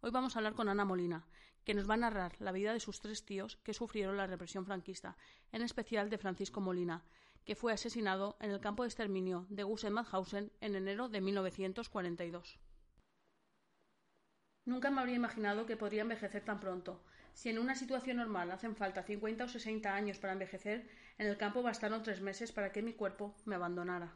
Hoy vamos a hablar con Ana Molina, que nos va a narrar la vida de sus tres tíos que sufrieron la represión franquista, en especial de Francisco Molina, que fue asesinado en el campo de exterminio de Gusen-Mauthausen en enero de 1942. Nunca me habría imaginado que podría envejecer tan pronto. Si en una situación normal hacen falta 50 o 60 años para envejecer, en el campo bastaron tres meses para que mi cuerpo me abandonara.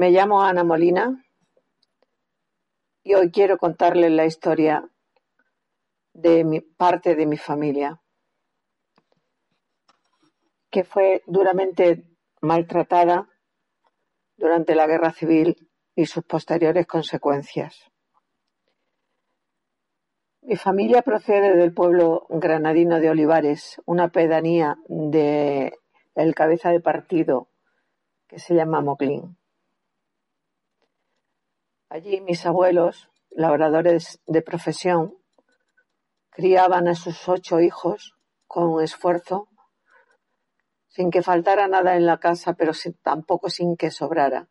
Me llamo Ana Molina y hoy quiero contarles la historia de mi parte de mi familia, que fue duramente maltratada durante la guerra civil y sus posteriores consecuencias. Mi familia procede del pueblo granadino de Olivares, una pedanía de el cabeza de partido que se llama Moclín. Allí mis abuelos, labradores de profesión, criaban a sus ocho hijos con esfuerzo, sin que faltara nada en la casa, pero tampoco sin que sobrara.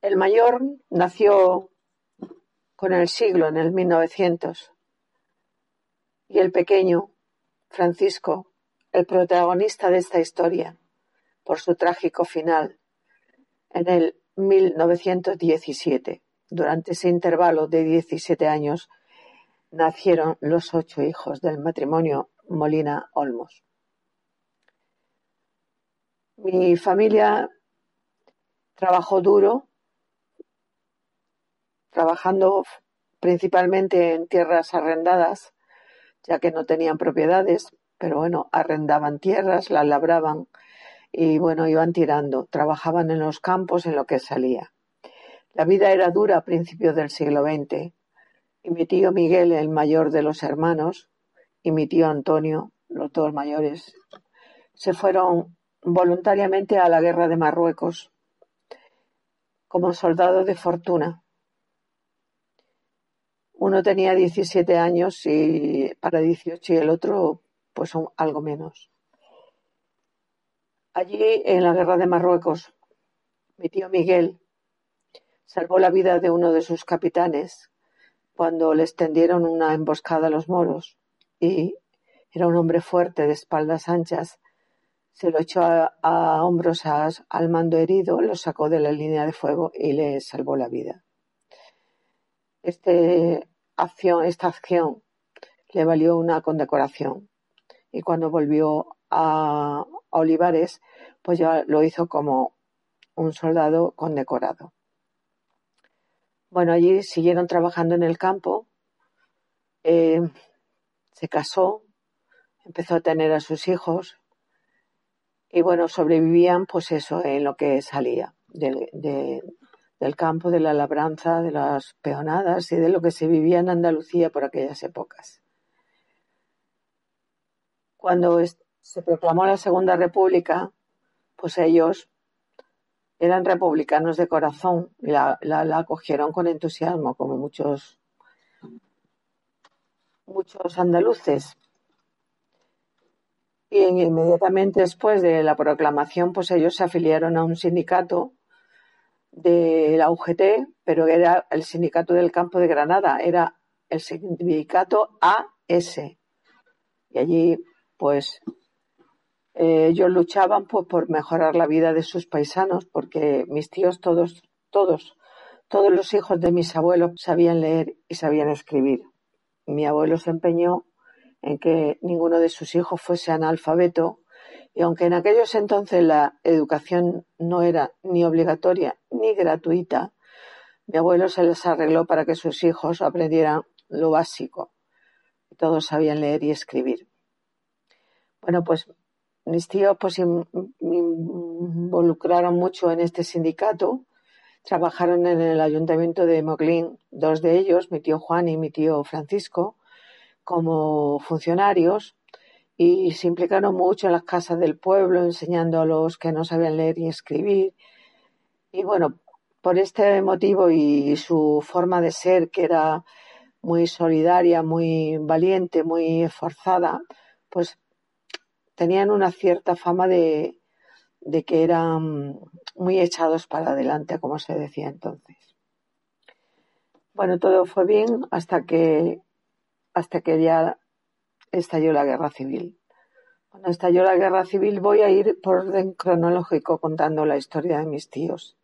El mayor nació con el siglo, en el 1900, y el pequeño, Francisco, el protagonista de esta historia, por su trágico final, en el 1917. Durante ese intervalo de 17 años nacieron los ocho hijos del matrimonio Molina Olmos. Mi familia trabajó duro, trabajando principalmente en tierras arrendadas, ya que no tenían propiedades, pero bueno, arrendaban tierras, las labraban y bueno, iban tirando, trabajaban en los campos en lo que salía. La vida era dura a principios del siglo XX y mi tío Miguel, el mayor de los hermanos, y mi tío Antonio, los dos mayores, se fueron voluntariamente a la guerra de Marruecos como soldado de fortuna. Uno tenía 17 años y para 18 y el otro pues algo menos. Allí, en la guerra de Marruecos, mi tío Miguel salvó la vida de uno de sus capitanes cuando le extendieron una emboscada a los moros y era un hombre fuerte de espaldas anchas. Se lo echó a, hombros al mando herido, lo sacó de la línea de fuego y le salvó la vida. Este esta acción le valió una condecoración y cuando volvió a, Olivares, pues ya lo hizo como un soldado condecorado. Bueno, allí siguieron trabajando en el campo, eh, se casó, empezó a tener a sus hijos y bueno, sobrevivían pues eso, en lo que salía del campo, de la labranza, de las peonadas y de lo que se vivía en Andalucía por aquellas épocas. Cuando se proclamó la Segunda República, pues ellos eran republicanos de corazón y la, acogieron con entusiasmo, como muchos, muchos andaluces. Y inmediatamente después de la proclamación, pues ellos se afiliaron a un sindicato de la UGT, pero era el sindicato del campo de Granada, era el sindicato AS. Y allí, pues, eh, ellos luchaban pues, por mejorar la vida de sus paisanos, porque mis tíos todos, todos Todos los hijos de mis abuelos sabían leer y sabían escribir. Mi abuelo se empeñó en que ninguno de sus hijos fuese analfabeto y aunque en aquellos entonces la educación no era ni obligatoria ni gratuita, mi abuelo se les arregló para que sus hijos aprendieran lo básico. Todos sabían leer y escribir. Bueno, pues mis tíos pues involucraron mucho en este sindicato. Trabajaron en el ayuntamiento de Moglín, dos de ellos, mi tío Juan y mi tío Francisco, como funcionarios y se implicaron mucho en las casas del pueblo, enseñando a los que no sabían leer y escribir. Y bueno, por este motivo y su forma de ser, que era muy solidaria, muy valiente, muy esforzada, pues tenían una cierta fama de, que eran muy echados para adelante, como se decía entonces. Bueno, todo fue bien hasta que hasta que ya estalló la guerra civil. Cuando estalló la guerra civil voy a ir por orden cronológico contando la historia de mis tíos.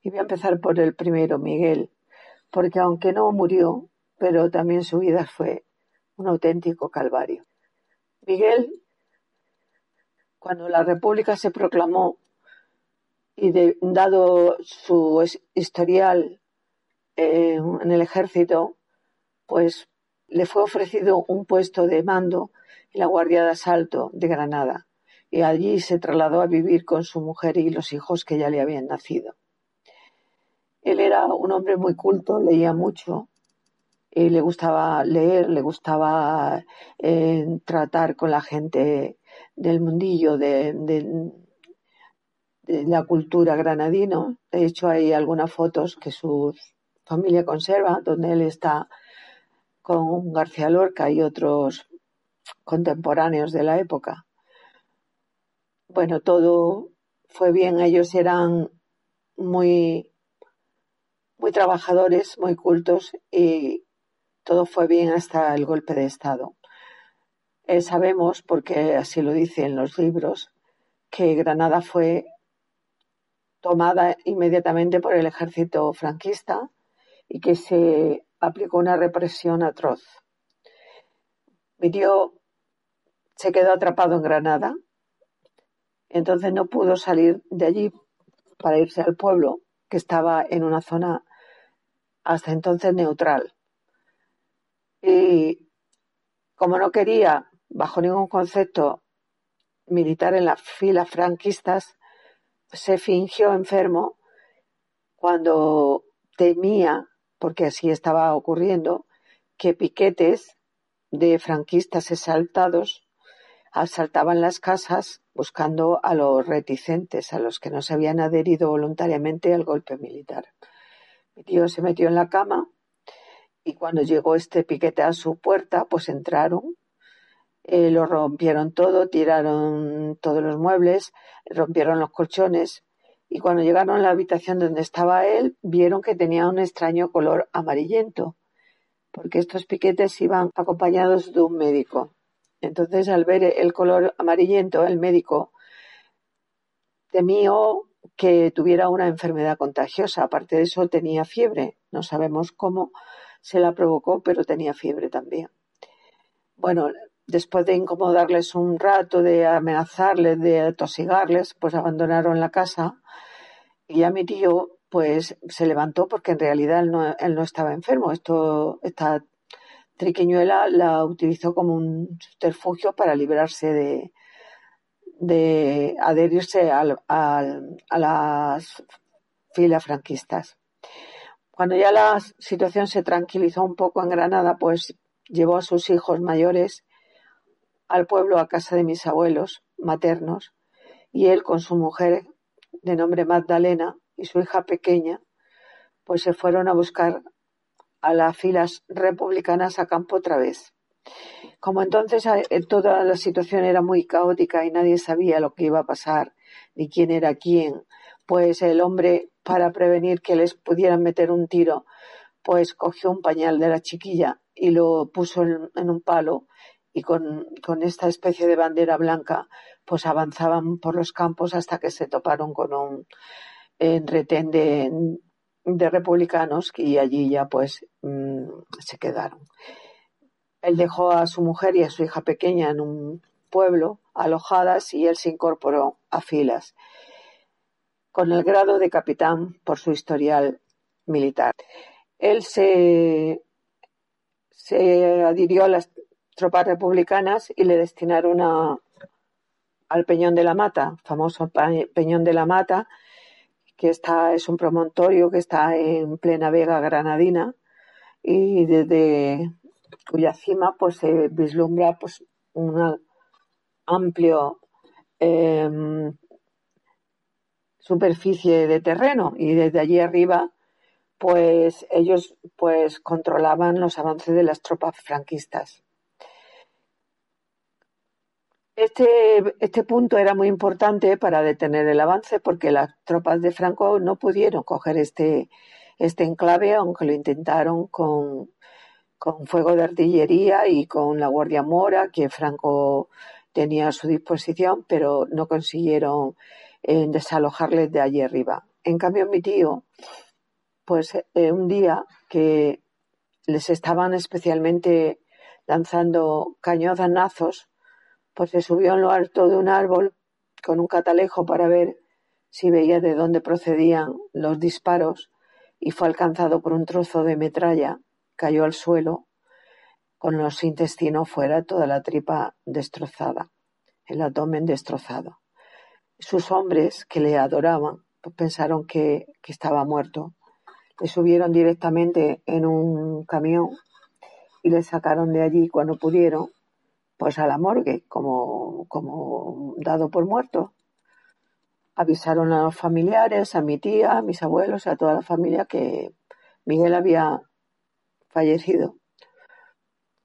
Y voy a empezar por el primero, Miguel, porque aunque no murió, pero también su vida fue un auténtico calvario. Miguel, cuando la República se proclamó y dado su historial eh, en el ejército, pues le fue ofrecido un puesto de mando en la Guardia de Asalto de Granada y allí se trasladó a vivir con su mujer y los hijos que ya le habían nacido. Él era un hombre muy culto, leía mucho, y le gustaba leer, le gustaba eh, tratar con la gente del mundillo de, de, la cultura granadino. De hecho, hay algunas fotos que su familia conserva donde él está con García Lorca y otros contemporáneos de la época. Bueno, todo fue bien, ellos eran muy, muy trabajadores, muy cultos y todo fue bien hasta el golpe de Estado. Eh, sabemos, porque así lo dicen los libros, que Granada fue tomada inmediatamente por el ejército franquista y que se aplicó una represión atroz. Mi tío se quedó atrapado en Granada, entonces no pudo salir de allí para irse al pueblo, que estaba en una zona hasta entonces neutral. Y como no quería, bajo ningún concepto, militar en las filas franquistas, se fingió enfermo cuando temía porque así estaba ocurriendo, que piquetes de franquistas exaltados asaltaban las casas buscando a los reticentes, a los que no se habían adherido voluntariamente al golpe militar. Mi tío se metió en la cama y cuando llegó este piquete a su puerta, pues entraron, eh, lo rompieron todo, tiraron todos los muebles, rompieron los colchones y cuando llegaron a la habitación donde estaba él, vieron que tenía un extraño color amarillento, porque estos piquetes iban acompañados de un médico. Entonces, al ver el color amarillento, el médico temió que tuviera una enfermedad contagiosa. Aparte de eso, tenía fiebre. No sabemos cómo se la provocó, pero tenía fiebre también. Bueno, después de incomodarles un rato, de amenazarles, de atosigarles, pues abandonaron la casa y ya mi tío pues se levantó porque en realidad él no, él no estaba enfermo. Esto, esta triquiñuela la utilizó como un subterfugio para librarse de, adherirse a las filas franquistas. Cuando ya la situación se tranquilizó un poco en Granada, pues llevó a sus hijos mayores al pueblo a casa de mis abuelos maternos y él con su mujer de nombre Magdalena y su hija pequeña pues se fueron a buscar a las filas republicanas a campo otra vez. Como entonces eh, toda la situación era muy caótica y nadie sabía lo que iba a pasar ni quién era quién, pues el hombre, para prevenir que les pudieran meter un tiro, pues cogió un pañal de la chiquilla y lo puso en un palo y con, con esta especie de bandera blanca pues avanzaban por los campos hasta que se toparon con un retén de republicanos y allí ya pues mm, se quedaron. Él dejó a su mujer y a su hija pequeña en un pueblo alojadas y él se incorporó a filas con el grado de capitán por su historial militar. Él se, se adhirió a las tropas republicanas y le destinaron al Peñón de la Mata, famoso Peñón de la Mata, que está, es un promontorio que está en plena Vega Granadina y desde cuya cima pues se vislumbra pues un amplio em, superficie de terreno y desde allí arriba pues ellos pues controlaban los avances de las tropas franquistas. Este, este punto era muy importante para detener el avance porque las tropas de Franco no pudieron coger este, este enclave, aunque lo intentaron con, con fuego de artillería y con la Guardia Mora que Franco tenía a su disposición, pero no consiguieron eh, desalojarles de allí arriba. En cambio, mi tío, pues eh, un día que les estaban especialmente lanzando cañonazos, pues se subió en lo alto de un árbol con un catalejo para ver si veía de dónde procedían los disparos y fue alcanzado por un trozo de metralla, cayó al suelo con los intestinos fuera, toda la tripa destrozada, el abdomen destrozado. Sus hombres, que le adoraban, pues pensaron que, que estaba muerto. Le subieron directamente en un camión y le sacaron de allí cuando pudieron pues a la morgue como, como dado por muerto. Avisaron a los familiares, a mi tía, a mis abuelos, a toda la familia que Miguel había fallecido.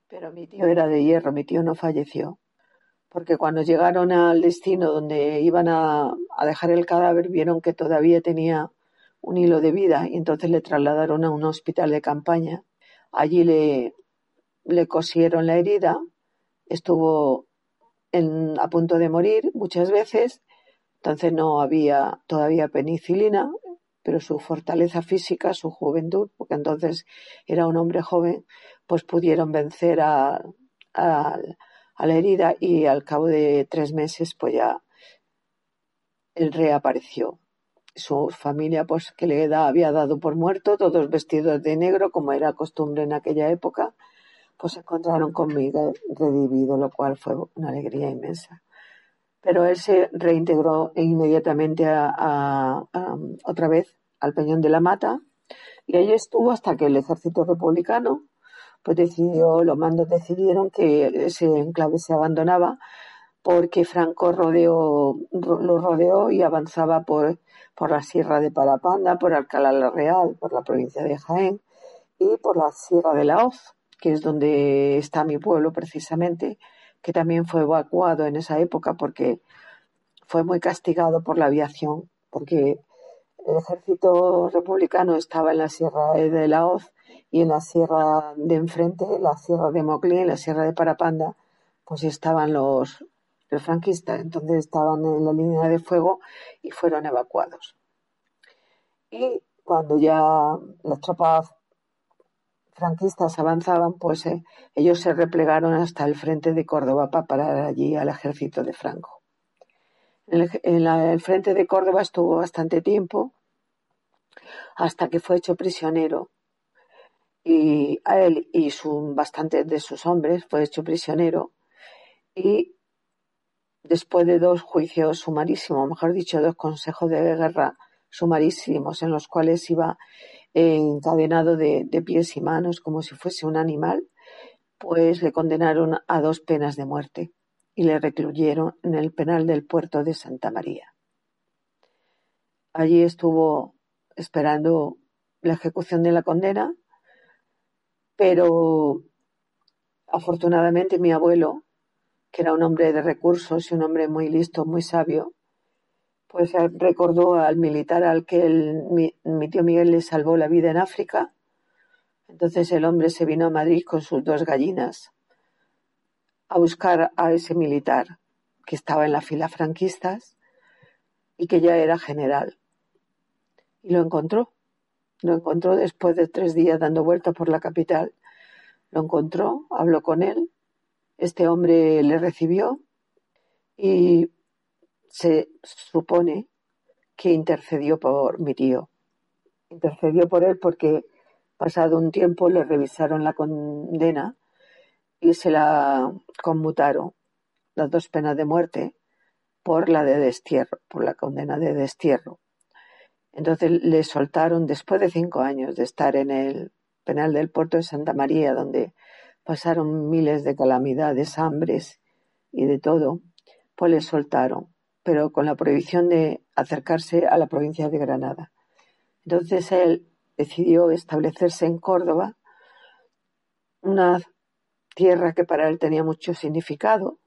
Pero mi tío era de hierro, mi tío no falleció. Porque cuando llegaron al destino donde iban a, a dejar el cadáver, vieron que todavía tenía un hilo de vida y entonces le trasladaron a un hospital de campaña. Allí le, le cosieron la herida estuvo a punto de morir muchas veces, entonces no había todavía penicilina, pero su fortaleza física, su juventud, porque entonces era un hombre joven, pues pudieron vencer a, a, la herida y al cabo de tres meses pues ya él reapareció. Su familia pues que le había dado por muerto, todos vestidos de negro como era costumbre en aquella época, pues se encontraron conmigo redivido, lo cual fue una alegría inmensa. Pero él se reintegró inmediatamente a, otra vez al Peñón de la Mata y ahí estuvo hasta que el ejército republicano pues decidió, los mandos decidieron que ese enclave se abandonaba porque Franco rodeó, lo rodeó y avanzaba por, por la Sierra de Parapanda, por Alcalá la Real, por la provincia de Jaén y por la Sierra de la Hoz que es donde está mi pueblo precisamente, que también fue evacuado en esa época porque fue muy castigado por la aviación, porque el ejército republicano estaba en la sierra de la Hoz y en la sierra de enfrente, la sierra de Moclín, la sierra de Parapanda, pues estaban los, los franquistas, entonces estaban en la línea de fuego y fueron evacuados. Y cuando ya las tropas franquistas avanzaban, pues eh, ellos se replegaron hasta el frente de Córdoba para parar allí al ejército de Franco. En el, frente de Córdoba estuvo bastante tiempo hasta que fue hecho prisionero y a él y su, bastantes de sus hombres fue hecho prisionero y después de dos juicios sumarísimos, mejor dicho, dos consejos de guerra sumarísimos en los cuales iba encadenado de, pies y manos como si fuese un animal, pues le condenaron a dos penas de muerte y le recluyeron en el penal del puerto de Santa María. Allí estuvo esperando la ejecución de la condena, pero afortunadamente mi abuelo, que era un hombre de recursos y un hombre muy listo, muy sabio, pues recordó al militar al que mi, tío Miguel le salvó la vida en África. Entonces el hombre se vino a Madrid con sus dos gallinas a buscar a ese militar que estaba en la fila franquistas y que ya era general. Y lo encontró. Lo encontró después de tres días dando vueltas por la capital. Lo encontró, habló con él. Este hombre le recibió y se supone que intercedió por mi tío. Intercedió por él porque pasado un tiempo le revisaron la condena y se la conmutaron las dos penas de muerte por la de destierro, por la condena de destierro. Entonces le soltaron después de cinco años de estar en el penal del puerto de Santa María, donde pasaron miles de calamidades, hambres y de todo, pues le soltaron, pero con la prohibición de acercarse a la provincia de Granada. Entonces él decidió establecerse en Córdoba, una tierra que para él tenía mucho significado,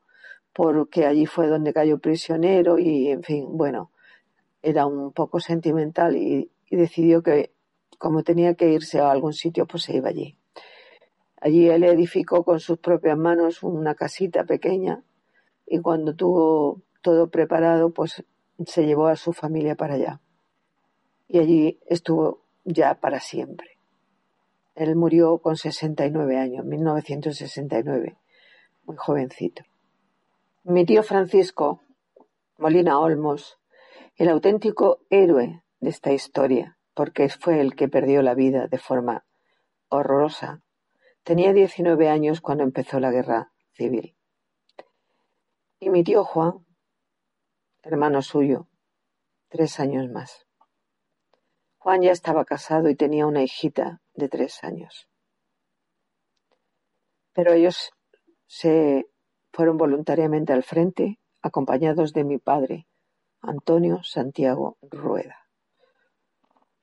porque allí fue donde cayó prisionero y, en fin, bueno, era un poco sentimental y, decidió que como tenía que irse a algún sitio, pues se iba allí. Allí él edificó con sus propias manos una casita pequeña y cuando tuvo todo preparado, pues se llevó a su familia para allá. Y allí estuvo ya para siempre. Él murió con 69 años, 1969, muy jovencito. Mi tío Francisco Molina Olmos, el auténtico héroe de esta historia, porque fue el que perdió la vida de forma horrorosa, tenía 19 años cuando empezó la guerra civil. Y mi tío Juan, hermano suyo, tres años más. Juan ya estaba casado y tenía una hijita de tres años. Pero ellos se fueron voluntariamente al frente, acompañados de mi padre, Antonio Santiago Rueda.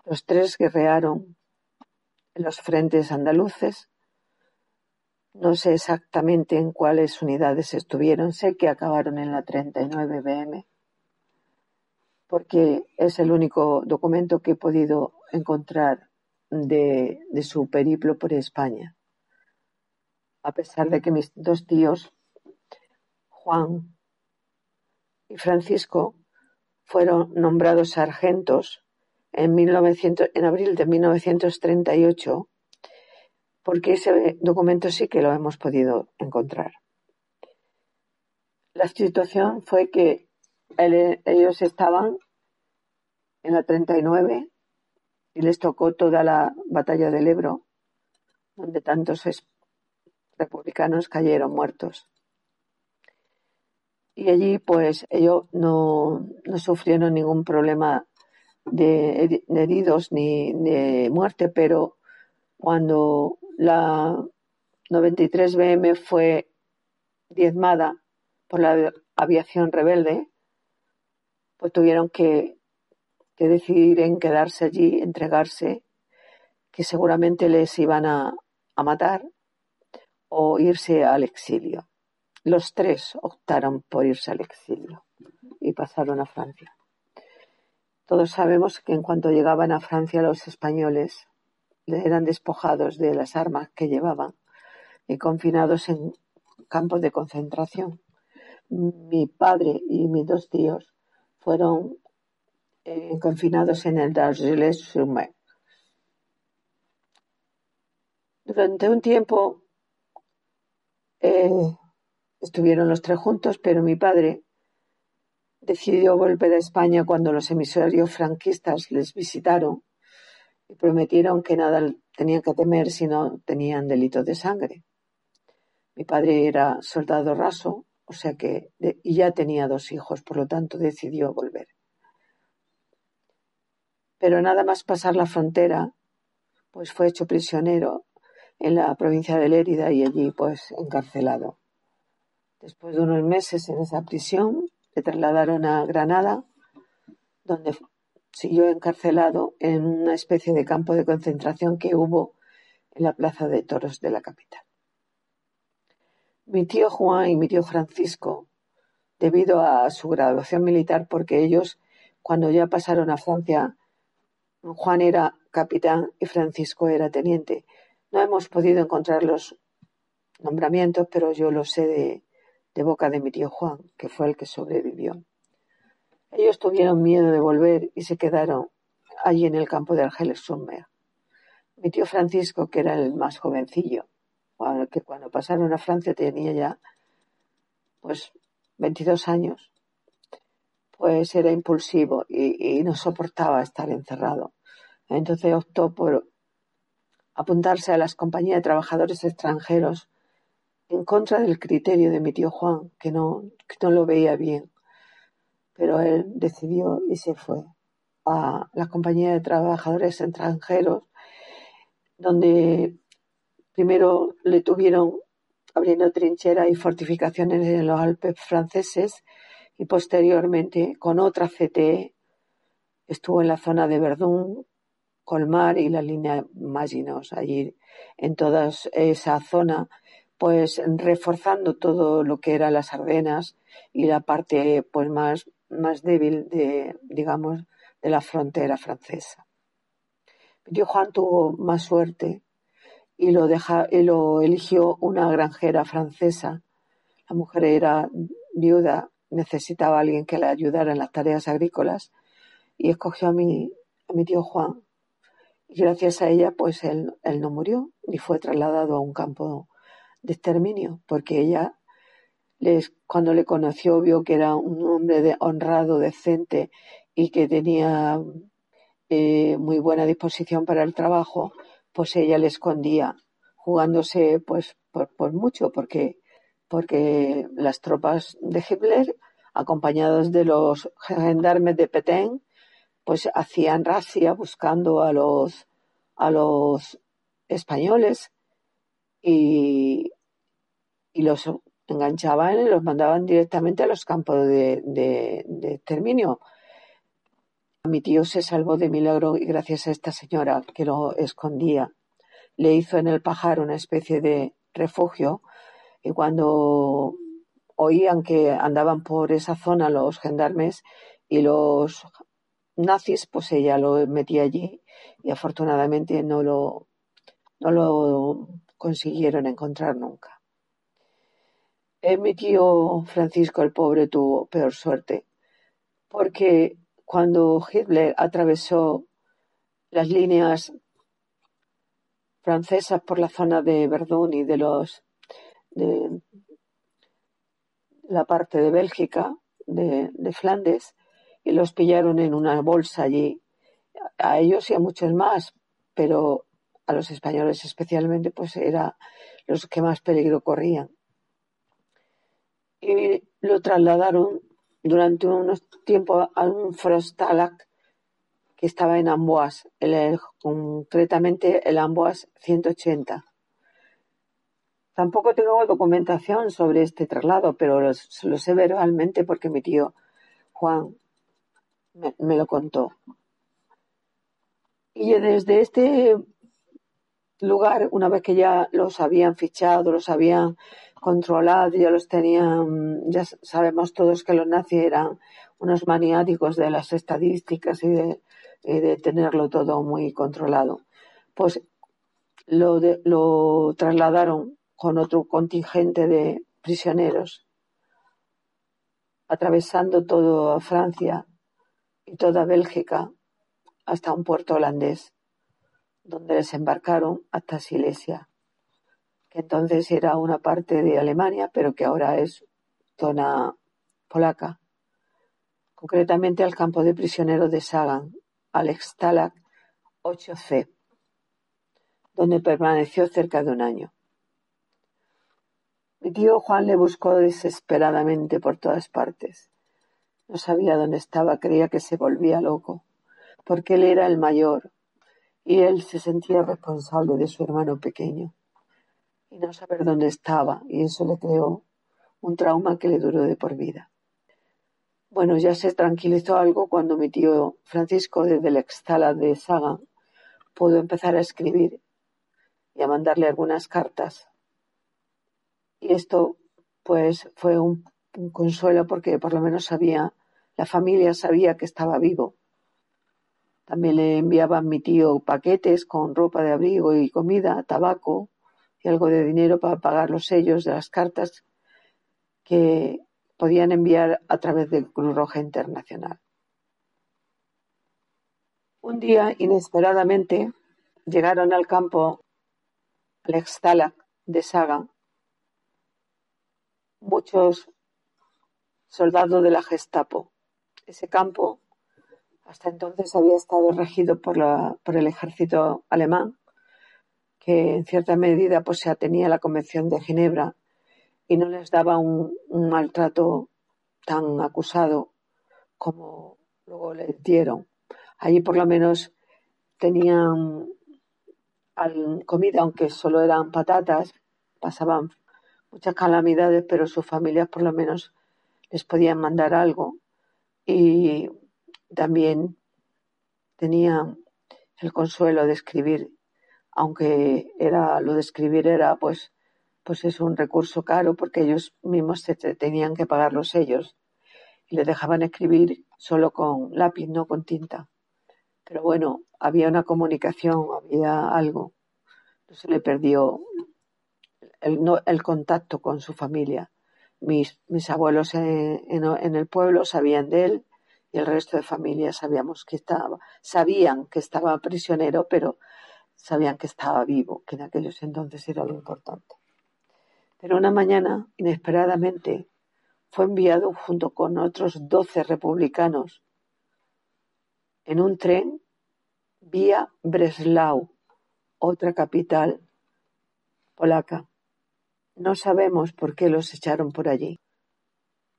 Los tres guerrearon en los frentes andaluces. No sé exactamente en cuáles unidades estuvieron, sé que acabaron en la 39 BM, porque es el único documento que he podido encontrar de, su periplo por España. A pesar de que mis dos tíos Juan y Francisco fueron nombrados sargentos en, abril de 1938, porque ese documento sí que lo hemos podido encontrar. La situación fue que ellos estaban en la 39 y les tocó toda la batalla del Ebro, donde tantos republicanos cayeron muertos. Y allí pues ellos no, sufrieron ningún problema de, heridos ni de muerte, pero cuando la 93 BM fue diezmada por la aviación rebelde, pues tuvieron que, decidir en quedarse allí, entregarse, que seguramente les iban a matar o irse al exilio. Los tres optaron por irse al exilio y pasaron a Francia. Todos sabemos que en cuanto llegaban a Francia los españoles eran despojados de las armas que llevaban y confinados en campos de concentración. Mi padre y mis dos tíos fueron eh, confinados en el Dargeles-sur-Mer. Durante un tiempo eh, Estuvieron los tres juntos, pero mi padre decidió volver a España cuando los emisarios franquistas les visitaron y prometieron que nada tenían que temer si no tenían delito de sangre. Mi padre era soldado raso, o sea que y ya tenía dos hijos, por lo tanto decidió volver. Pero nada más pasar la frontera, pues fue hecho prisionero en la provincia de Lérida y allí pues encarcelado. Después de unos meses en esa prisión, le trasladaron a Granada, donde siguió encarcelado en una especie de campo de concentración que hubo en la plaza de toros de la capital. Mi tío Juan y mi tío Francisco, debido a su graduación militar, porque ellos, cuando ya pasaron a Francia, Juan era capitán y Francisco era teniente. No hemos podido encontrar los nombramientos, pero yo lo sé de, de boca de mi tío Juan, que fue el que sobrevivió. Ellos tuvieron miedo de volver y se quedaron allí en el campo de Argeles Sommer, Mi tío Francisco, que era el más jovencillo, que cuando pasaron a Francia tenía ya pues 22 años, pues era impulsivo y, no soportaba estar encerrado. Entonces optó por apuntarse a las compañías de trabajadores extranjeros en contra del criterio de mi tío Juan, que no, no lo veía bien. Pero él decidió y se fue a la compañía de trabajadores extranjeros, donde primero le tuvieron abriendo trincheras y fortificaciones en los Alpes franceses y posteriormente con otra CTE estuvo en la zona de Verdún, Colmar y la línea Maginot, allí en toda esa zona, pues reforzando todo lo que era las Ardenas y la parte pues más, más débil de, digamos, de la frontera francesa. Mi Juan tuvo más suerte y lo, eligió una granjera francesa. La mujer era viuda, necesitaba a alguien que le ayudara en las tareas agrícolas y escogió a mi, a mi tío Juan. Y gracias a ella, pues él, él no murió ni fue trasladado a un campo de exterminio, porque ella, les, cuando le conoció, vio que era un hombre de, honrado, decente y que tenía eh, muy buena disposición para el trabajo, pues ella le escondía, jugándose pues por, mucho, porque, porque las tropas de Hitler, acompañados de los gendarmes de Petén, pues hacían racia buscando a los, a los españoles y, y los enganchaban y los mandaban directamente a los campos de, de, de exterminio. Mi tío se salvó de milagro y gracias a esta señora que lo escondía. Le hizo en el pajar una especie de refugio y cuando oían que andaban por esa zona los gendarmes y los nazis, pues ella lo metía allí y afortunadamente no lo, no lo consiguieron encontrar nunca. Eh, mi tío Francisco el pobre tuvo peor suerte porque cuando Hitler atravesó las líneas francesas por la zona de Verdún y de los de la parte de Bélgica, de, Flandes, y los pillaron en una bolsa allí. A ellos y a muchos más, pero a los españoles especialmente, pues era los que más peligro corrían. Y lo trasladaron durante unos tiempos a un Frostalac que estaba en Amboise, concretamente el Amboise 180. Tampoco tengo documentación sobre este traslado, pero lo, sé verbalmente porque mi tío Juan me, lo contó. Y desde este lugar, una vez que ya los habían fichado, los habían controlado, ya los tenían, ya sabemos todos que los nazis eran unos maniáticos de las estadísticas y de, de tenerlo todo muy controlado. Pues lo, lo trasladaron con otro contingente de prisioneros, atravesando toda Francia y toda Bélgica hasta un puerto holandés, donde desembarcaron hasta Silesia que entonces era una parte de Alemania, pero que ahora es zona polaca, concretamente al campo de prisioneros de Sagan, al Stalag 8C, donde permaneció cerca de un año. Mi tío Juan le buscó desesperadamente por todas partes. No sabía dónde estaba, creía que se volvía loco, porque él era el mayor y él se sentía responsable de su hermano pequeño y no saber dónde estaba, y eso le creó un trauma que le duró de por vida. Bueno, ya se tranquilizó algo cuando mi tío Francisco, desde la extala de Saga, pudo empezar a escribir y a mandarle algunas cartas. Y esto, pues, fue un, un consuelo porque por lo menos sabía, la familia sabía que estaba vivo. También le enviaba a mi tío paquetes con ropa de abrigo y comida, tabaco, y algo de dinero para pagar los sellos de las cartas que podían enviar a través del Cruz Roja Internacional. Un día, inesperadamente, llegaron al campo, al de Saga, muchos soldados de la Gestapo. Ese campo hasta entonces había estado regido por el ejército alemán, que en cierta medida pues, se atenía a la Convención de Ginebra y no les daba un, un maltrato tan acusado como luego les dieron. Allí por lo menos tenían comida, aunque solo eran patatas, pasaban muchas calamidades, pero sus familias por lo menos les podían mandar algo y también tenían el consuelo de escribir, aunque era lo de escribir era pues pues es un recurso caro porque ellos mismos se tenían que pagarlos ellos y les dejaban escribir solo con lápiz, no con tinta. Pero bueno, había una comunicación, había algo. No se le perdió el, el contacto con su familia. Mis, mis abuelos en, en, el pueblo sabían de él y el resto de familia sabíamos que estaba, sabían que estaba prisionero, pero sabían que estaba vivo, que en aquellos entonces era lo importante. Pero una mañana, inesperadamente, fue enviado junto con otros doce republicanos en un tren vía Breslau, otra capital polaca. No sabemos por qué los echaron por allí.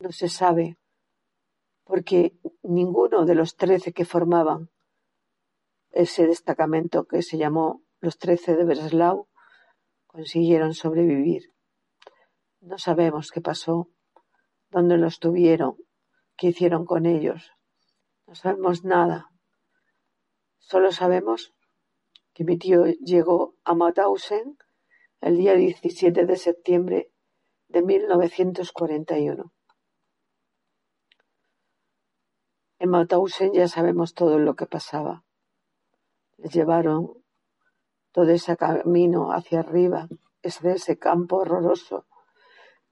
No se sabe, porque ninguno de los trece que formaban ese destacamento que se llamó los trece de Breslau consiguieron sobrevivir. No sabemos qué pasó, dónde los tuvieron, qué hicieron con ellos. No sabemos nada. Solo sabemos que mi tío llegó a Mauthausen el día 17 de septiembre de 1941. En Mauthausen ya sabemos todo lo que pasaba. Les llevaron todo ese camino hacia arriba, ese campo horroroso,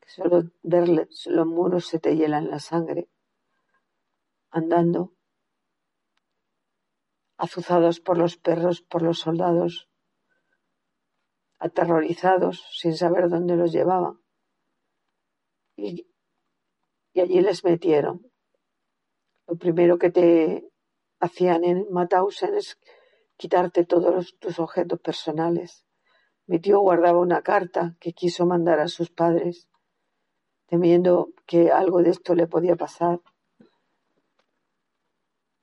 que solo ver los muros se te hielan la sangre. Andando azuzados por los perros, por los soldados, aterrorizados, sin saber dónde los llevaban. Y, allí les metieron. Lo primero que te hacían en Mauthausen es quitarte todos tus objetos personales. Mi tío guardaba una carta que quiso mandar a sus padres, temiendo que algo de esto le podía pasar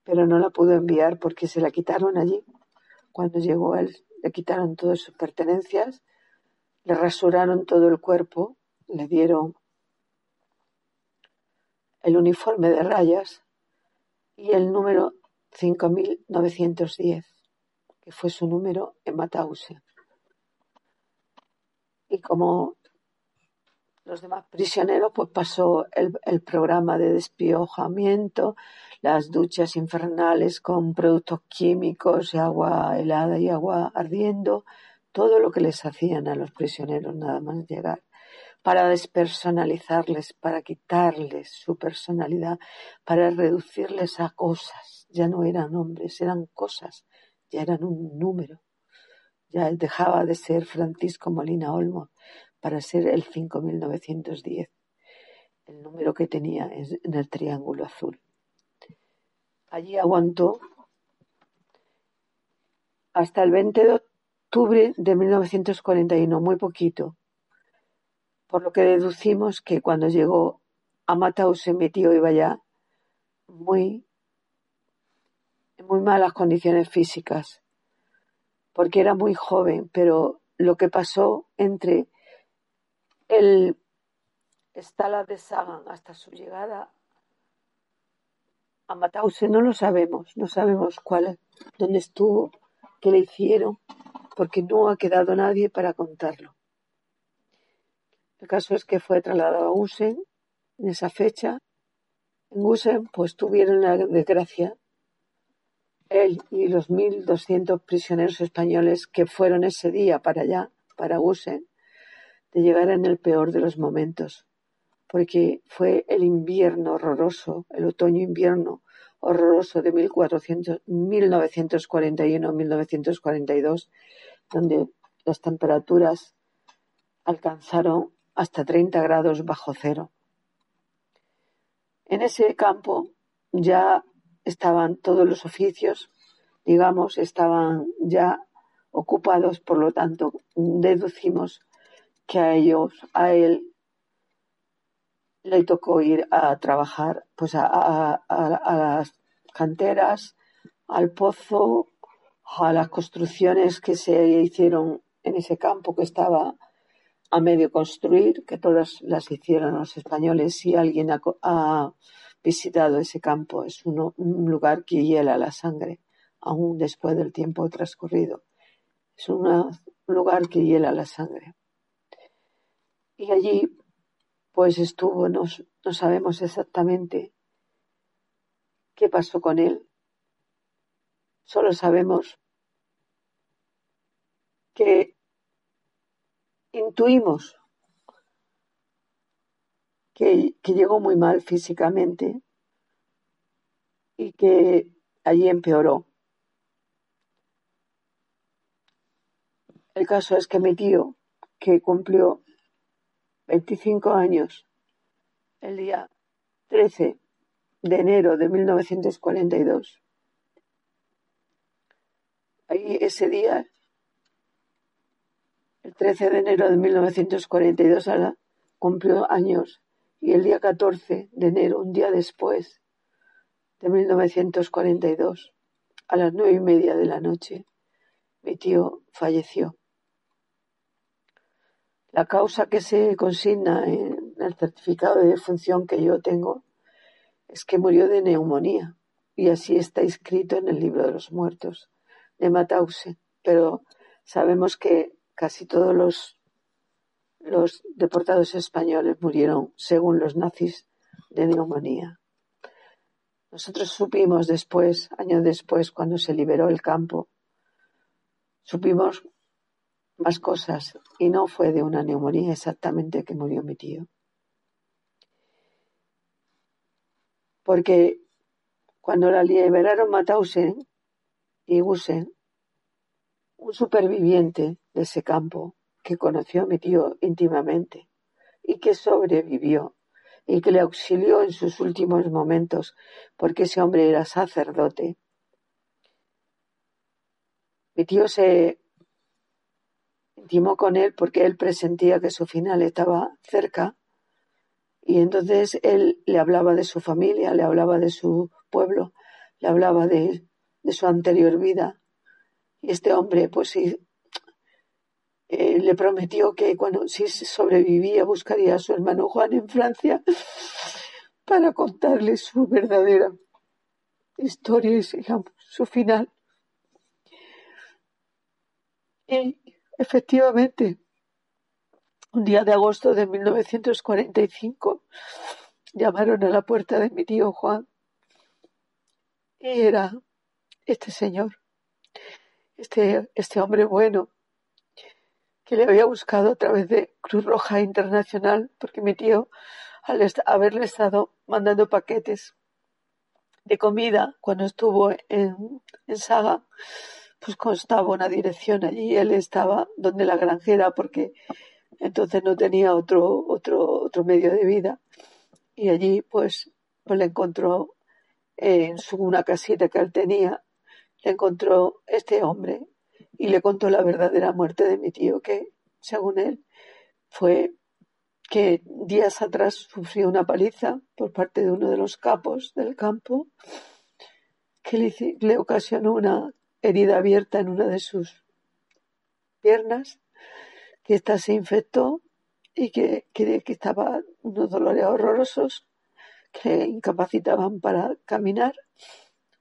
pero no la pudo enviar porque se la quitaron allí. Cuando llegó él, le quitaron todas sus pertenencias, le rasuraron todo el cuerpo, le dieron el uniforme de rayas y el número 5910, fue su número en Mauthausen. Y como los demás prisioneros, pues pasó el, el programa de despiojamiento, las duchas infernales con productos químicos y agua helada y agua ardiendo, todo lo que les hacían a los prisioneros nada más llegar, para despersonalizarles, para quitarles su personalidad, para reducirles a cosas. Ya no eran hombres, eran cosas, ya eran un número. Ya dejaba de ser Francisco Molina Olmo para ser el 5910, el número que tenía en el triángulo azul. Allí aguantó hasta el 20 de octubre de 1941, muy poquito, por lo que deducimos que cuando llegó a Mauthausen mi tío iba ya muy muy malas condiciones físicas, porque era muy joven, pero lo que pasó entre el Stala de Sagan hasta su llegada a Matause no lo sabemos, no sabemos cuál, dónde estuvo, qué le hicieron, porque no ha quedado nadie para contarlo. El caso es que fue trasladado a Usen en esa fecha. En Usen, pues tuvieron la desgracia, él y los 1.200 prisioneros españoles que fueron ese día para allá, para Usen, de llegar en el peor de los momentos porque fue el invierno horroroso, el otoño-invierno horroroso de 1941-1942, donde las temperaturas alcanzaron hasta 30 grados bajo cero. En ese campo ya estaban todos los oficios, digamos, estaban ya ocupados, por lo tanto, deducimos que a ellos, a él, le tocó ir a trabajar pues a, las canteras, al pozo, a las construcciones que se hicieron en ese campo que estaba a medio construir, que todas las hicieron los españoles. Si alguien ha, visitado ese campo, es un lugar que hiela la sangre, aún después del tiempo transcurrido. Es un lugar que hiela la sangre. Y allí pues estuvo, no, no sabemos exactamente qué pasó con él. Solo sabemos que intuimos que, que, llegó muy mal físicamente y que allí empeoró. El caso es que mi tío, que cumplió 25 años, el día 13 de enero de 1942. Ahí ese día, el 13 de enero de 1942, cumplió años y el día 14 de enero, un día después de 1942, a las nueve y media de la noche, mi tío falleció. La causa que se consigna en el certificado de defunción que yo tengo es que murió de neumonía y así está escrito en el libro de los muertos de Mauthausen. Pero sabemos que casi todos los, los deportados españoles murieron, según los nazis, de neumonía. Nosotros supimos después, años después, cuando se liberó el campo, supimos más cosas y no fue de una neumonía exactamente que murió mi tío. Porque cuando la liberaron Mauthausen y Gusen, un superviviente de ese campo que conoció a mi tío íntimamente y que sobrevivió y que le auxilió en sus últimos momentos porque ese hombre era sacerdote. Mi tío se intimó con él porque él presentía que su final estaba cerca y entonces él le hablaba de su familia, le hablaba de su pueblo, le hablaba de, su anterior vida. Y este hombre, pues eh, le prometió que cuando si sobrevivía buscaría a su hermano Juan en Francia para contarle su verdadera historia y su final. Y Efectivamente, un día de agosto de 1945 llamaron a la puerta de mi tío Juan y era este señor, este, este hombre bueno que le había buscado a través de Cruz Roja Internacional porque mi tío al haberle estado mandando paquetes de comida cuando estuvo en, en Saga pues constaba una dirección allí. Él estaba donde la granjera porque entonces no tenía otro, otro, otro medio de vida. Y allí pues, pues le encontró en su, una casita que él tenía, le encontró este hombre y le contó la verdadera muerte de mi tío, que según él fue que días atrás sufrió una paliza por parte de uno de los capos del campo que le, ocasionó una herida abierta en una de sus piernas, que ésta se infectó y que, que, que estaba unos dolores horrorosos que incapacitaban para caminar,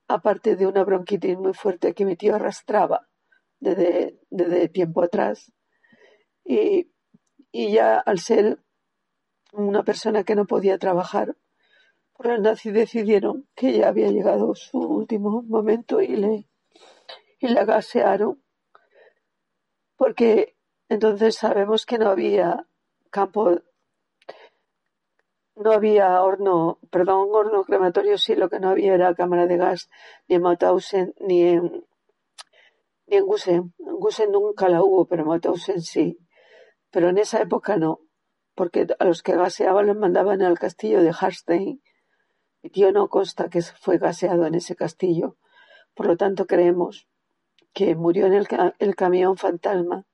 aparte de una bronquitis muy fuerte que mi tío arrastraba desde, desde tiempo atrás. Y, y ya al ser una persona que no podía trabajar, pues los nazis decidieron que ya había llegado su último momento y le y la gasearon porque entonces sabemos que no había campo no había horno, perdón, horno crematorio sí, lo que no había era cámara de gas ni en Mauthausen ni en, ni en Gusen. En Gusen nunca la hubo, pero en Mauthausen sí. Pero en esa época no, porque a los que gaseaban los mandaban al castillo de Harstein. Mi tío no consta que fue gaseado en ese castillo. Por lo tanto, creemos que murió en el, el camión fantasma.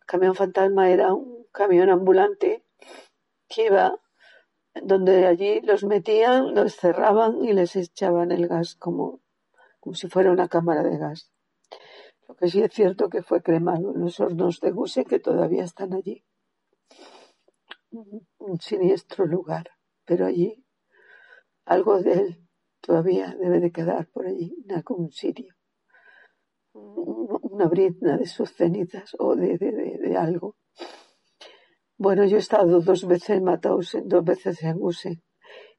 El camión fantasma era un camión ambulante que iba donde allí los metían, los cerraban y les echaban el gas como, como si fuera una cámara de gas. Lo que sí es cierto que fue cremado en los hornos de Guse que todavía están allí. Un siniestro lugar, pero allí algo de él todavía debe de quedar por allí, en algún sitio. Una brizna de sus cenizas o de, de, de algo. Bueno, yo he estado dos veces en Mauthausen, dos veces en Gusen.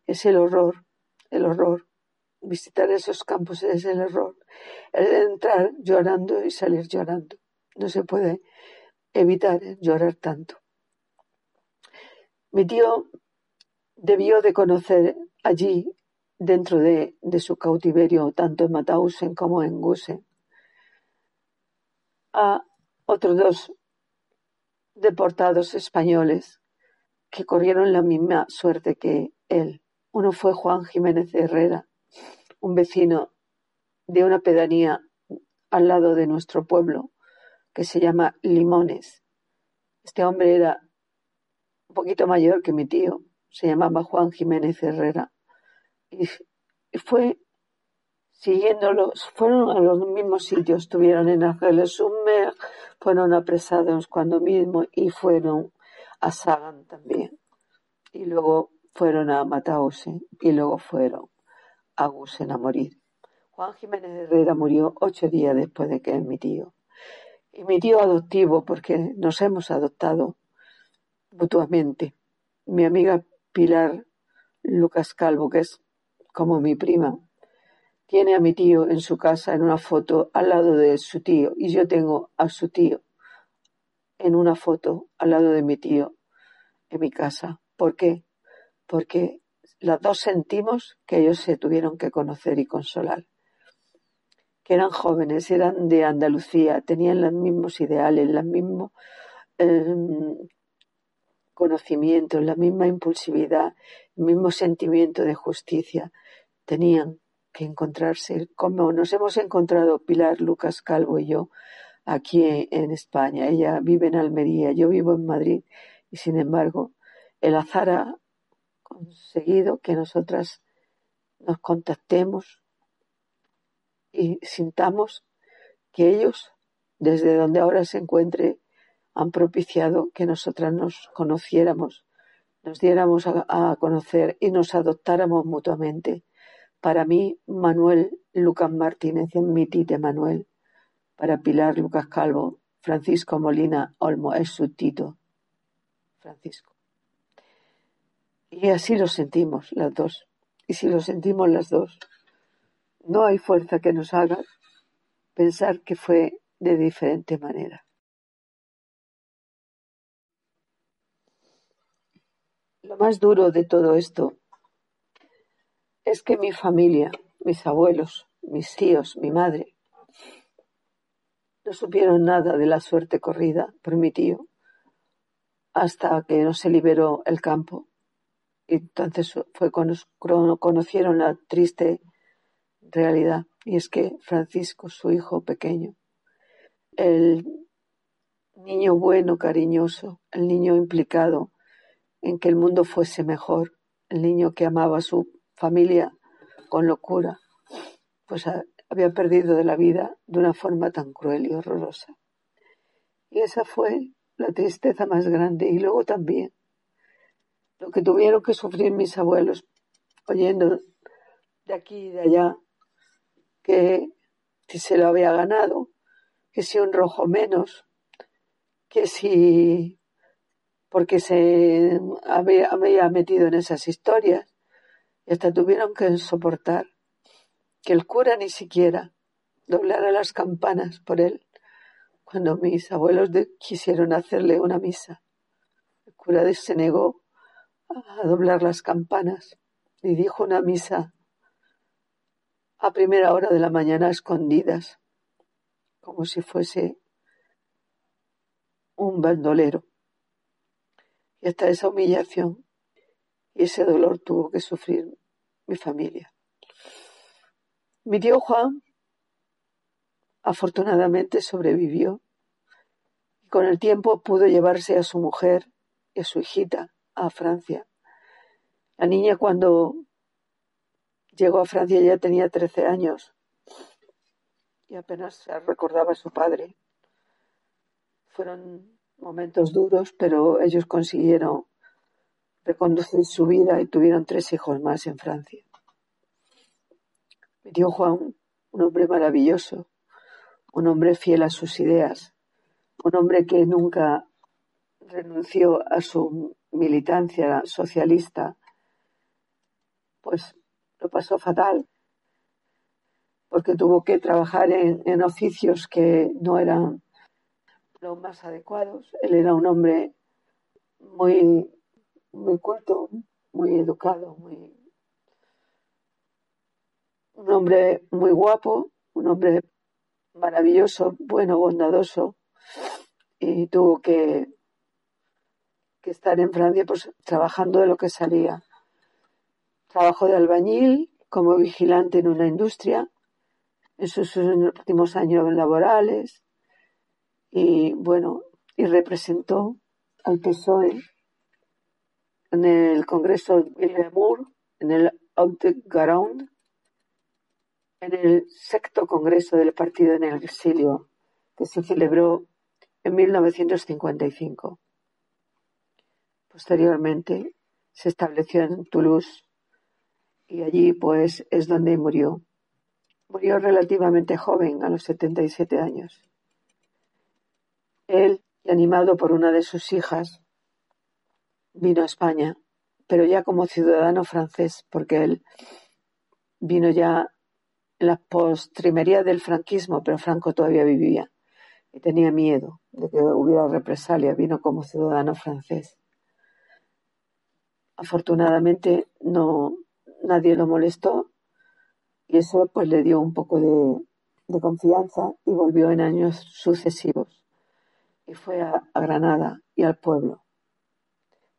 Es el horror, el horror. Visitar esos campos es el horror. El entrar llorando y salir llorando. No se puede evitar llorar tanto. Mi tío debió de conocer allí, dentro de, su cautiverio, tanto en Mauthausen como en Gusen, a otros dos deportados españoles que corrieron la misma suerte que él. Uno fue Juan Jiménez Herrera, un vecino de una pedanía al lado de nuestro pueblo que se llama Limones. Este hombre era un poquito mayor que mi tío, se llamaba Juan Jiménez Herrera y fue siguiéndolos, fueron a los mismos sitios, estuvieron en Ángeles Summer, fueron apresados cuando mismo y fueron a Sagan también. Y luego fueron a Mataose y luego fueron Juan Jiménez Herrera murió ocho días después de que mi tío. Y mi tío adoptivo, porque nos hemos adoptado mutuamente. Mi amiga Pilar Lucas Calvo, que es como mi prima, tiene a mi tío en su casa en una foto al lado de su tío y yo tengo a su tío en una foto al lado de mi tío en mi casa. ¿Por qué? Porque las dos sentimos que ellos se tuvieron que conocer y consolar. Que eran jóvenes, eran de Andalucía, tenían los mismos ideales, los mismos eh, conocimientos, la misma impulsividad, el mismo sentimiento de justicia. Tenían que encontrarse, como nos hemos encontrado Pilar Lucas Calvo y yo aquí en España. Ella vive en Almería, yo vivo en Madrid y sin embargo el azar conseguido que nosotras nos contactemos y sintamos que ellos, desde donde ahora se encuentre, han propiciado que nosotras nos conociéramos, nos diéramos a, conocer y nos adoptáramos mutuamente para mí, Manuel Lucas Martínez mi tite Manuel. Para Pilar Lucas Calvo, Francisco Molina Olmo es su tito. Francisco. Y así lo sentimos las dos. Y si lo sentimos las dos, no hay fuerza que nos haga pensar que fue de diferente manera. Lo más duro de todo esto es que mi familia, mis abuelos, mis tíos, mi madre, no supieron nada de la suerte corrida por mi tío hasta que no se liberó el campo. Entonces fue cuando conocieron la triste realidad. Y es que Francisco, su hijo pequeño, el niño bueno, cariñoso, el niño implicado en que el mundo fuese mejor, el niño que amaba a su familia con locura, pues había perdido de la vida de una forma tan cruel y horrorosa. Y esa fue la tristeza más grande. Y luego también lo que tuvieron que sufrir mis abuelos oyendo de aquí y de allá que si se lo había ganado, que si un rojo menos, que si porque se había, había metido en esas historias y hasta tuvieron que soportar que el cura ni siquiera doblara las campanas por él cuando mis abuelos quisieron hacerle una misa. El cura se negó a doblar las campanas y dijo una misa a primera hora de la mañana escondidas, como si fuese un bandolero. Y hasta esa humillación y ese dolor tuvo que sufrir mi familia. Mi tío Juan afortunadamente sobrevivió y con el tiempo pudo llevarse a su mujer y a su hijita a Francia. La niña cuando llegó a Francia ya tenía 13 años y apenas recordaba a su padre. Fueron momentos duros, pero ellos consiguieron reconducir su vida y tuvieron tres hijos más en Francia. Mi Juan, un hombre maravilloso, un hombre fiel a sus ideas, un hombre que nunca renunció a su militancia socialista, pues lo pasó fatal, porque tuvo que trabajar en, oficios que no eran los más adecuados. Él era un hombre muy, muy culto, muy educado, muy un hombre muy guapo, un hombre maravilloso, bueno, bondadoso, y tuvo que, que estar en Francia pues, trabajando de lo que salía. Trabajó de albañil como vigilante en una industria en sus últimos años laborales y bueno, y representó al PSOE en el Congreso de Moore, en el Haute-Garonne, en el sexto Congreso del Partido en el Exilio, que se celebró en 1955. Posteriormente se estableció en Toulouse y allí pues es donde murió. Murió relativamente joven, a los 77 años. Él, animado por una de sus hijas, vino a España, pero ya como ciudadano francés, porque él vino ya la postrimería del franquismo, pero Franco todavía vivía y tenía miedo de que hubiera represalia. Vino como ciudadano francés. Afortunadamente no nadie lo molestó y eso pues le dio un poco de, confianza y volvió en años sucesivos y fue a, a Granada y al pueblo.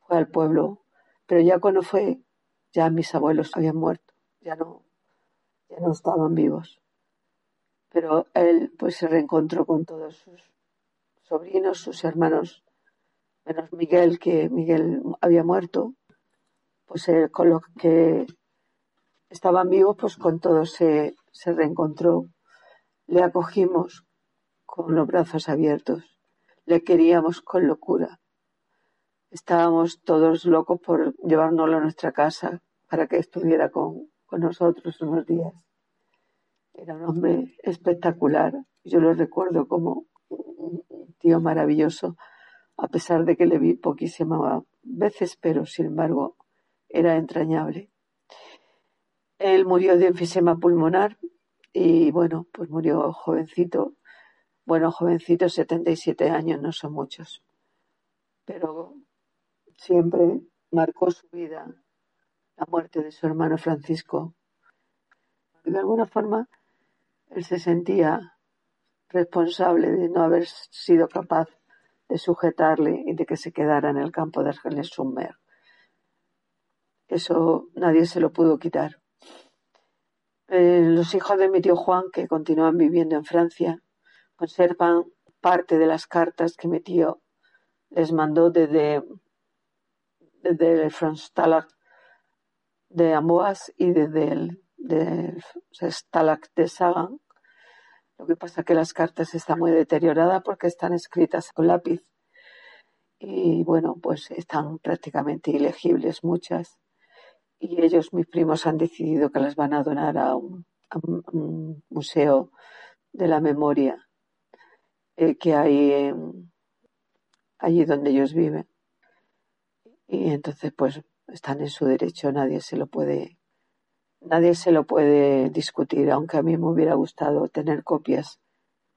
Fue al pueblo, pero ya cuando fue ya mis abuelos habían muerto, ya no no estaban vivos. Pero él pues se reencontró con todos sus sobrinos, sus hermanos, menos Miguel, que Miguel había muerto, pues con los que estaban vivos, pues con todos se, se reencontró. Le acogimos con los brazos abiertos, le queríamos con locura. Estábamos todos locos por llevárnoslo a nuestra casa para que estuviera con, con nosotros unos días. Era un hombre espectacular. Yo lo recuerdo como un tío maravilloso, a pesar de que le vi poquísimas veces, pero sin embargo era entrañable. Él murió de enfisema pulmonar y bueno, pues murió jovencito. Bueno, jovencito, 77 años, no son muchos. Pero siempre marcó su vida la muerte de su hermano Francisco. De alguna forma, él se sentía responsable de no haber sido capaz de sujetarle y de que se quedara en el campo de Argeles Summer. Eso nadie se lo pudo quitar. Eh, los hijos de mi tío Juan, que continúan viviendo en Francia, conservan parte de las cartas que mi tío les mandó desde, desde el Fronstalag de Amboise y desde el de Stalag de Sagan. Lo que pasa es que las cartas están muy deterioradas porque están escritas con lápiz y bueno, pues están prácticamente ilegibles muchas. Y ellos, mis primos, han decidido que las van a donar a un, museo de la memoria eh, que hay allí donde ellos viven. Y entonces, pues están en su derecho, nadie se lo puede nadie se lo puede discutir, aunque a mí me hubiera gustado tener copias,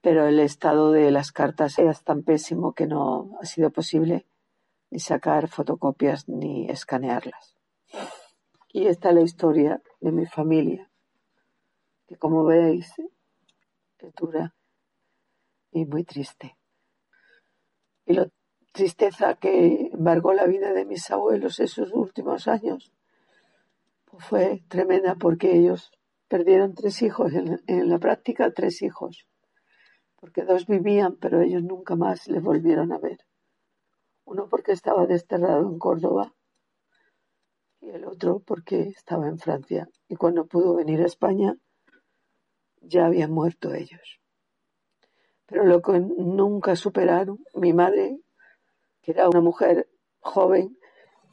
pero el estado de las cartas es tan pésimo que no ha sido posible ni sacar fotocopias, ni escanearlas. Y esta es la historia de mi familia, que como veis es dura y muy triste. Y la tristeza que embargó la vida de mis abuelos esos últimos años pues fue tremenda porque ellos perdieron tres hijos, en, en la práctica tres hijos, porque dos vivían, pero ellos nunca más les volvieron a ver. Uno porque estaba desterrado en Córdoba y el otro porque estaba en Francia. Y cuando pudo venir a España ya habían muerto ellos. Pero lo que nunca superaron, mi madre, que era una mujer joven,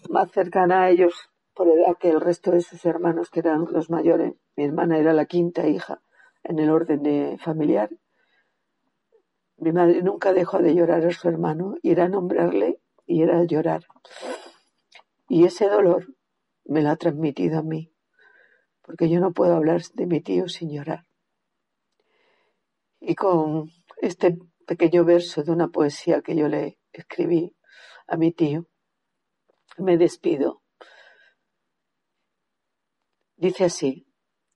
más cercana a ellos por edad que el resto de sus hermanos, que eran los mayores, mi hermana era la quinta hija en el orden de familiar. Mi madre nunca dejó de llorar a su hermano, y era nombrarle y era llorar. Y ese dolor me lo ha transmitido a mí, porque yo no puedo hablar de mi tío sin llorar. Y con este pequeño verso de una poesía que yo le escribí a mi tío, me despido. Dice así,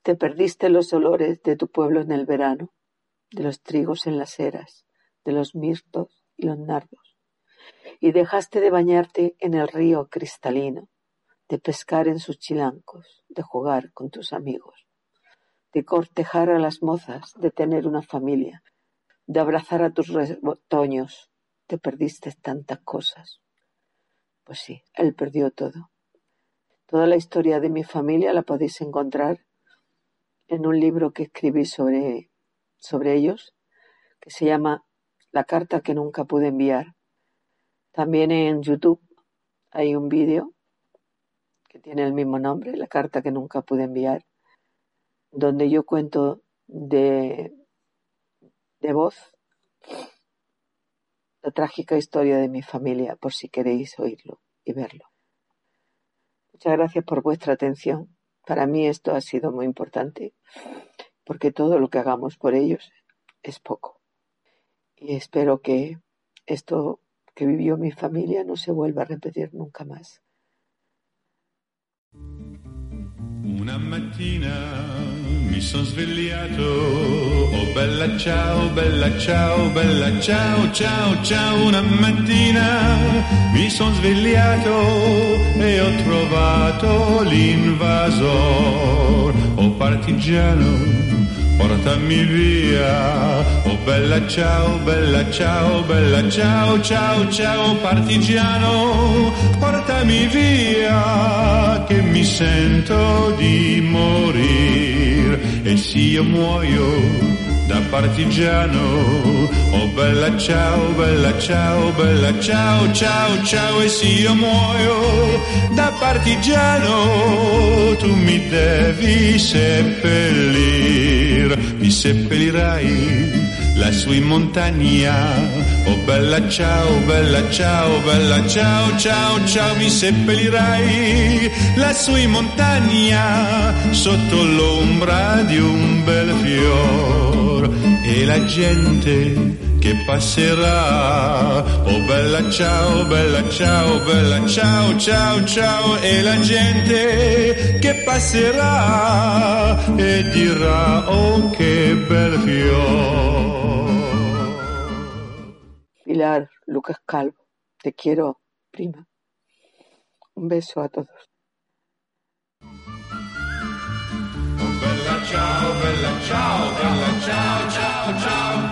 te perdiste los olores de tu pueblo en el verano, de los trigos en las eras, de los mirtos y los nardos, y dejaste de bañarte en el río cristalino, de pescar en sus chilancos, de jugar con tus amigos, de cortejar a las mozas, de tener una familia, de abrazar a tus retoños. Te perdiste tantas cosas. Pues sí, él perdió todo. Toda la historia de mi familia la podéis encontrar en un libro que escribí sobre, sobre ellos, que se llama La carta que nunca pude enviar. También en YouTube hay un vídeo que tiene el mismo nombre, La carta que nunca pude enviar, donde yo cuento de, de voz la trágica historia de mi familia, por si queréis oírlo y verlo. Muchas gracias por vuestra atención. Para mí esto ha sido muy importante porque todo lo que hagamos por ellos es poco. Y espero que esto que vivió mi familia no se vuelva a repetir nunca más. Una mattina mi sono svegliato, oh bella ciao, bella ciao, bella ciao, ciao, ciao. Una mattina mi sono svegliato e ho trovato l'invasor, oh partigiano portami via. Oh bella ciao, bella ciao, bella ciao, ciao, ciao partigiano, portami via, che mi sento di morire. E se io muoio da partigiano, oh bella ciao, bella ciao, bella ciao, ciao, ciao, e se io muoio da partigiano, tu mi devi seppellir, mi seppellirai lassù in montagna. Oh bella ciao, bella ciao, bella ciao, ciao, ciao, mi seppellirai lassù in montagna, sotto l'ombra di un bel fior e la gente che passerà. Oh bella ciao, bella ciao, bella ciao, ciao, ciao, e la gente che passerà e dirà oh che bel fior. Pilar Lucas Calvo, te quiero, prima. Un beso a todos. Bella ciao, bella ciao, bella ciao, ciao, ciao.